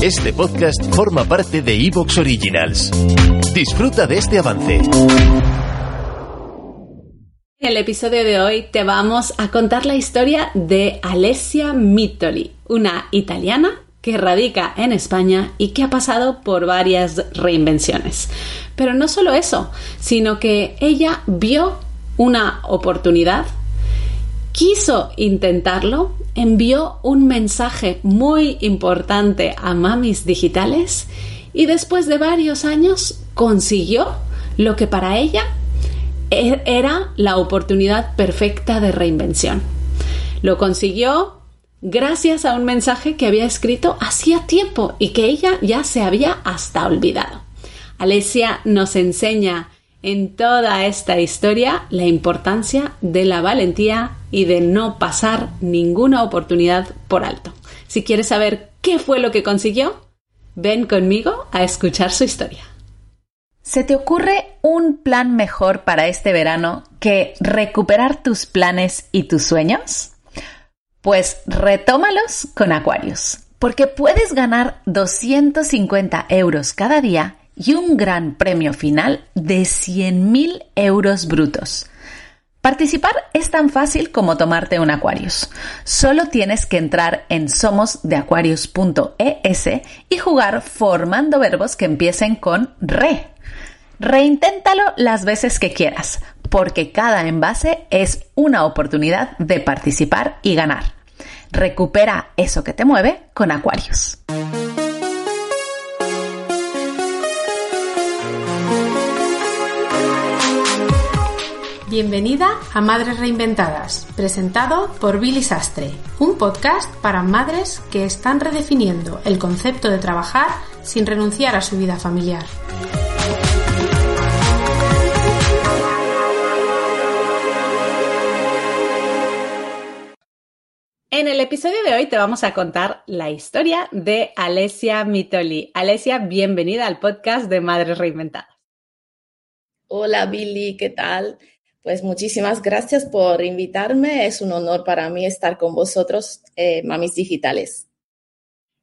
Este podcast forma parte de Evox Originals. Disfruta de este avance. En el episodio de hoy te vamos a contar la historia de Alessia Mittoli, una italiana que radica en España y que ha pasado por varias reinvenciones. Pero no solo eso, sino que ella vio una oportunidad, quiso intentarlo, envió un mensaje muy importante a mamis digitales y después de varios años consiguió lo que para ella e-, era la oportunidad perfecta de reinvención. Lo consiguió gracias a un mensaje que había escrito hacía tiempo y que ella ya se había hasta olvidado. Alesia nos enseña en toda esta historia la importancia de la valentía y de no pasar ninguna oportunidad por alto. Si quieres saber qué fue lo que consiguió, ven conmigo a escuchar su historia. ¿Se te ocurre un plan mejor para este verano que recuperar tus planes y tus sueños? Pues retómalos con Aquarius, porque puedes ganar 250 euros cada día y un gran premio final de 100.000 euros brutos. Participar es tan fácil como tomarte un Aquarius. Solo tienes que entrar en somosdeaquarius.es y jugar formando verbos que empiecen con re. Reinténtalo las veces que quieras, porque cada envase es una oportunidad de participar y ganar. Recupera eso que te mueve con Aquarius. Bienvenida a Madres Reinventadas, presentado por Billy Sastre, un podcast para madres que están redefiniendo el concepto de trabajar sin renunciar a su vida familiar. En el episodio de hoy te vamos a contar la historia de Alessia Mitoli. Alessia, bienvenida al podcast de Madres Reinventadas. Hola Billy, ¿qué tal? Pues muchísimas gracias por invitarme. Es un honor para mí estar con vosotros, eh, mamis digitales.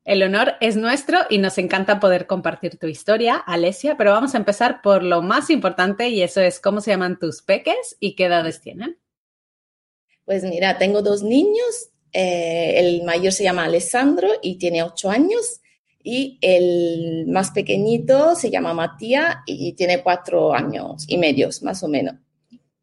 El honor es nuestro y nos encanta poder compartir tu historia, Alesia, pero vamos a empezar por lo más importante y eso es cómo se llaman tus peques y qué edades tienen. Pues mira, tengo dos niños. Eh, el mayor se llama Alessandro y tiene ocho años y el más pequeñito se llama Matías y tiene cuatro años y medios, más o menos.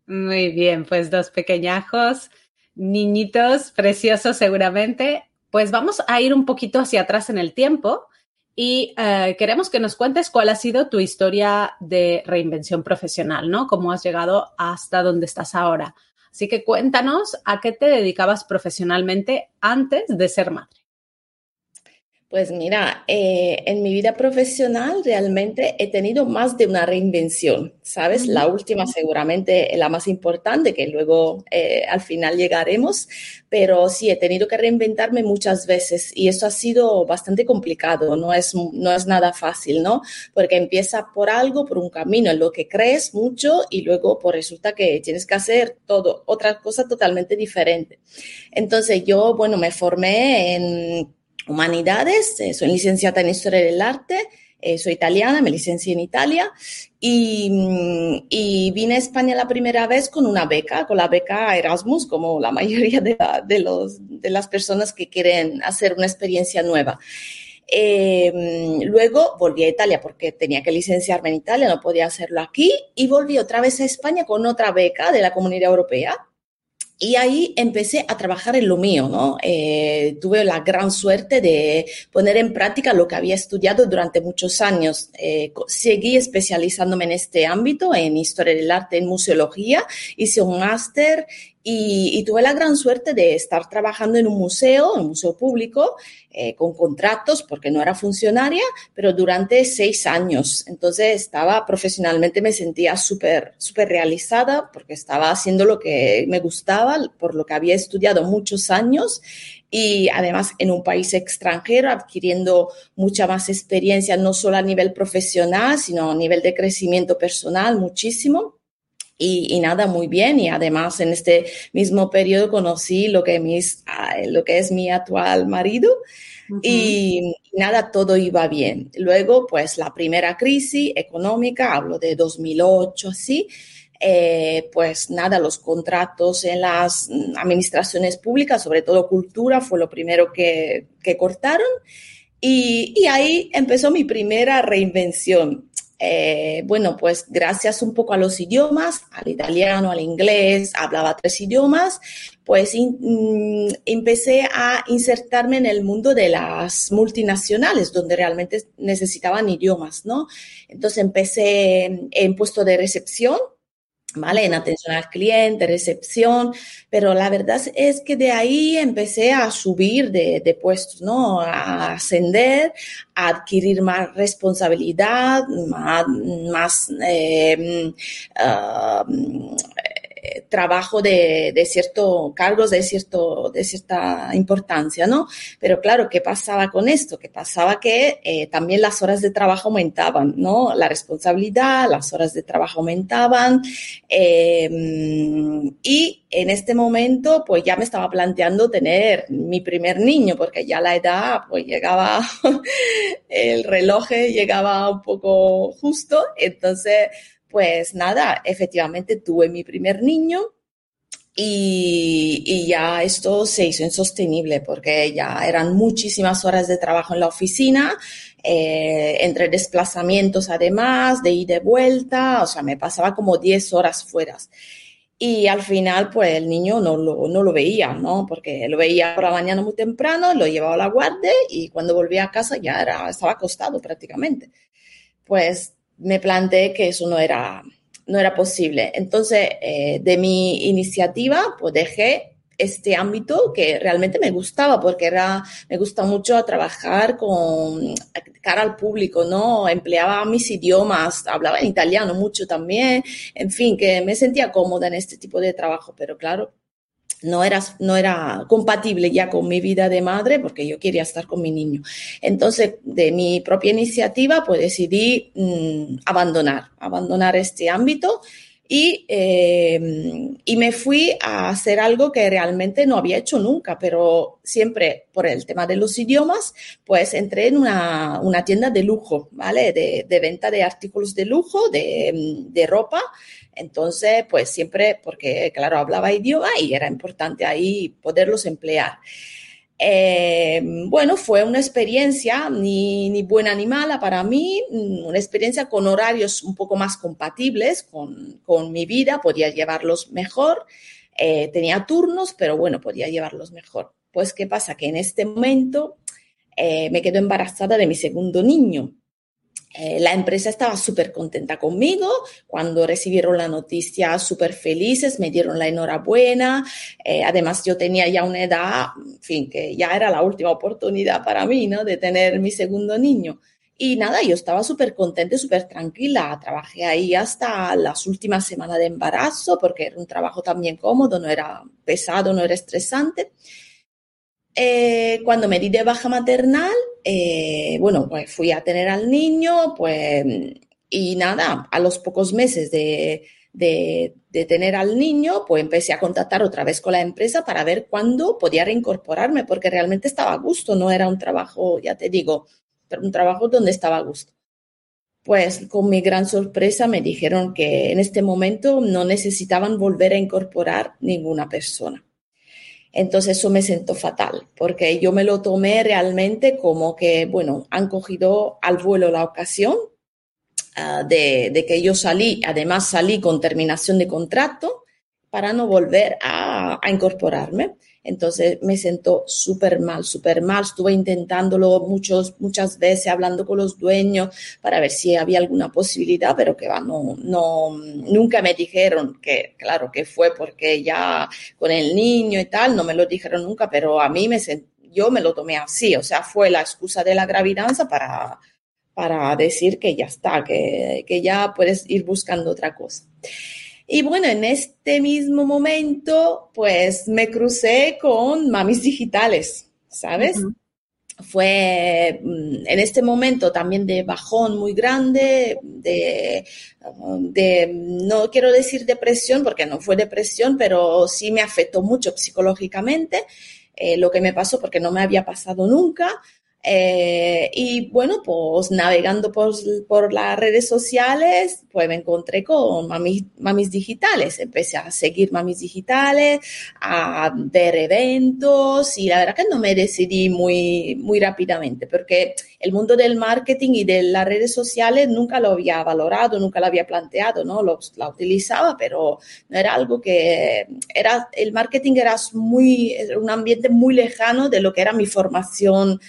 Muy bien, pues dos pequeñajos, niñitos preciosos seguramente. Pues vamos a ir un poquito hacia atrás en el tiempo y eh, queremos que nos cuentes cuál ha sido tu historia de reinvención profesional, ¿no? Cómo has llegado hasta donde estás ahora. Así que cuéntanos a qué te dedicabas profesionalmente antes de ser madre. Pues mira, eh, en mi vida profesional realmente he tenido más de una reinvención, ¿sabes? La última seguramente la más importante, que luego eh, al final llegaremos, pero sí, he tenido que reinventarme muchas veces y eso ha sido bastante complicado, no es, no es nada fácil, ¿no? Porque empieza por algo, por un camino en lo que crees mucho y luego pues resulta que tienes que hacer todo, otra cosa totalmente diferente. Entonces yo, bueno, me formé en humanidades, eh, soy licenciada en Historia del Arte, eh, soy italiana, me licencié en Italia y, mm, y, vine a España la primera vez con una beca, con la beca Erasmus, como la mayoría de, de, los, de las personas que quieren hacer una experiencia nueva. Eh, luego volví a Italia porque tenía que licenciarme en Italia, no podía hacerlo aquí, y volví otra vez a España con otra beca de la Comunidad Europea y ahí empecé a trabajar en lo mío, ¿no? Eh, tuve la gran suerte de poner en práctica lo que había estudiado durante muchos años. Eh, seguí especializándome en este ámbito, en historia del arte, en museología. Hice un máster y, tuve la gran suerte de estar trabajando en un museo, en un museo público, eh, con contratos, porque no era funcionaria, pero durante seis años. Entonces estaba profesionalmente, me sentía súper, súper realizada, porque estaba haciendo lo que me gustaba, por lo que había estudiado muchos años y además en un país extranjero, adquiriendo mucha más experiencia, no solo a nivel profesional, sino a nivel de crecimiento personal, muchísimo. Y, nada, muy bien. Y además en este mismo periodo conocí lo que, mis, lo que es mi actual marido. y nada, todo iba bien. Luego, pues la primera crisis económica, hablo de 2008, así, eh, pues nada, los contratos en las administraciones públicas, sobre todo cultura, fue lo primero que, que cortaron. Y, y, ahí empezó mi primera reinvención. Eh, bueno, pues gracias un poco a los idiomas, al italiano, al inglés, hablaba tres idiomas, pues mm, empecé a insertarme en el mundo de las multinacionales, donde realmente necesitaban idiomas, ¿no? Entonces empecé en puesto de recepción, ¿vale? En atención al cliente, recepción, pero la verdad es que de ahí empecé a subir de, puestos, ¿no? A ascender, a adquirir más responsabilidad, más, más eh, ah, trabajo de, de ciertos cargos de, cierto, de cierta importancia, ¿no? Pero claro, ¿qué pasaba con esto? Que pasaba que eh, también las horas de trabajo aumentaban, ¿no? La responsabilidad, las horas de trabajo aumentaban em, y en este momento pues ya me estaba planteando tener mi primer niño porque ya la edad pues llegaba, el reloj llegaba un poco justo, entonces pues nada, efectivamente tuve mi primer niño y, ya esto se hizo insostenible porque ya eran muchísimas horas de trabajo en la oficina, eh, entre desplazamientos además, de ida y vuelta, o sea, me pasaba como 10 horas fuera. Y al final, pues el niño no lo, no lo veía, ¿no? Porque lo veía por la mañana muy temprano, lo llevaba a la guardia y cuando volvía a casa ya era, estaba acostado prácticamente. Pues me planteé que eso no era, no era posible. Entonces, eh, de mi iniciativa, pues dejé este ámbito que realmente me gustaba porque era, me gusta mucho trabajar con cara al público, ¿no? Empleaba mis idiomas, hablaba en italiano mucho también, en fin, que me sentía cómoda en este tipo de trabajo, pero claro, no era, no era compatible ya con mi vida de madre porque yo quería estar con mi niño. Entonces, de mi propia iniciativa, pues decidí mm, abandonar, abandonar este ámbito y, em, y me fui a hacer algo que realmente no había hecho nunca, pero siempre por el tema de los idiomas, pues entré en una, una tienda de lujo, ¿vale? De, de, venta de artículos de lujo, de, de ropa. Entonces, pues siempre, porque claro, hablaba idioma y era importante ahí poderlos emplear. Eh, bueno, fue una experiencia ni, ni, buena ni mala para mí, mm, una experiencia con horarios un poco más compatibles con, con mi vida, podía llevarlos mejor, eh, tenía turnos, pero bueno, podía llevarlos mejor. Pues, ¿qué pasa? Que en este momento eh, me quedo embarazada de mi segundo niño. Eh, la empresa estaba súper contenta conmigo. Cuando recibieron la noticia, súper felices, me dieron la enhorabuena. Eh, además, yo tenía ya una edad, en fin, que ya era la última oportunidad para mí, ¿no? De tener mi segundo niño. Y nada, yo estaba súper contenta, súper tranquila. Trabajé ahí hasta las últimas semanas de embarazo porque era un trabajo también cómodo, no era pesado, no era estresante. Eh, cuando me di de baja maternal, eh, bueno, pues fui a tener al niño, pues, y nada, a los pocos meses de, de, tener al niño, pues empecé a contactar otra vez con la empresa para ver cuándo podía reincorporarme, porque realmente estaba a gusto, no era un trabajo, ya te digo, un trabajo donde estaba a gusto. Pues con mi gran sorpresa me dijeron que en este momento no necesitaban volver a incorporar ninguna persona. Entonces eso me sentó fatal, porque yo me lo tomé realmente como que, bueno, han cogido al vuelo la ocasión uh, de, de, que yo salí, además salí con terminación de contrato para no volver a, incorporarme. Entonces me sentó súper mal, súper mal. Estuve intentándolo muchos, muchas veces, hablando con los dueños para ver si había alguna posibilidad, pero que va, no, no, nunca me dijeron que, claro, que fue porque ya con el niño y tal, no me lo dijeron nunca, pero a mí me yo me lo tomé así, o sea, fue la excusa de la gravidanza para, para decir que ya está, que, que ya puedes ir buscando otra cosa. Y bueno, en este mismo momento, pues me crucé con mamis digitales, ¿sabes? Fue mm, en este momento también de bajón muy grande, de, de, no quiero decir depresión, porque no fue depresión, pero sí me afectó mucho psicológicamente. eh, lo que me pasó porque no me había pasado nunca. Eh, y bueno, pues navegando por, por, las redes sociales, pues me encontré con mamis, mamis, digitales. Empecé a seguir mamis digitales, a ver eventos y la verdad que no me decidí muy, muy rápidamente porque el mundo del marketing y de las redes sociales nunca lo había valorado, nunca lo había planteado, ¿no? Lo, la utilizaba, pero no era algo que era, el marketing era muy, un ambiente muy lejano de lo que era mi formación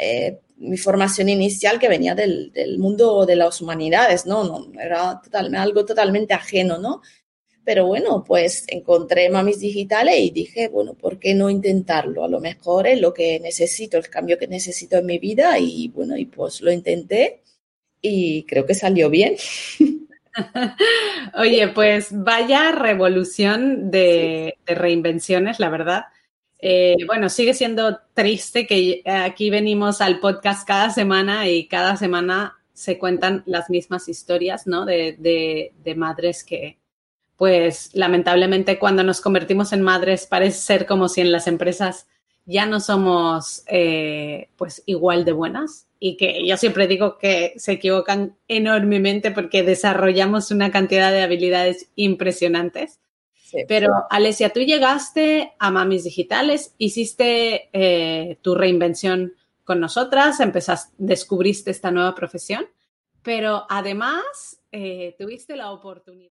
eh, mi formación inicial que venía del, del, mundo de las humanidades, ¿no? no era total, algo totalmente ajeno, ¿no? Pero bueno, pues encontré mamis digitales y dije, bueno, ¿por qué no intentarlo? A lo mejor es lo que necesito, el cambio que necesito en mi vida y bueno, y pues lo intenté y creo que salió bien. Oye, pues vaya revolución de, de reinvenciones, la verdad. Eh, bueno, sigue siendo triste que aquí venimos al podcast cada semana y cada semana se cuentan las mismas historias, ¿no? De, madres que, pues, lamentablemente cuando nos convertimos en madres parece ser como si en las empresas ya no somos, eh, pues, igual de buenas y que yo siempre digo que se equivocan enormemente porque desarrollamos una cantidad de habilidades impresionantes pero, Alesia, tú llegaste a Mamis Digitales, hiciste eh, tu reinvención con nosotras, empezaste, descubriste esta nueva profesión, pero además eh, tuviste la oportunidad.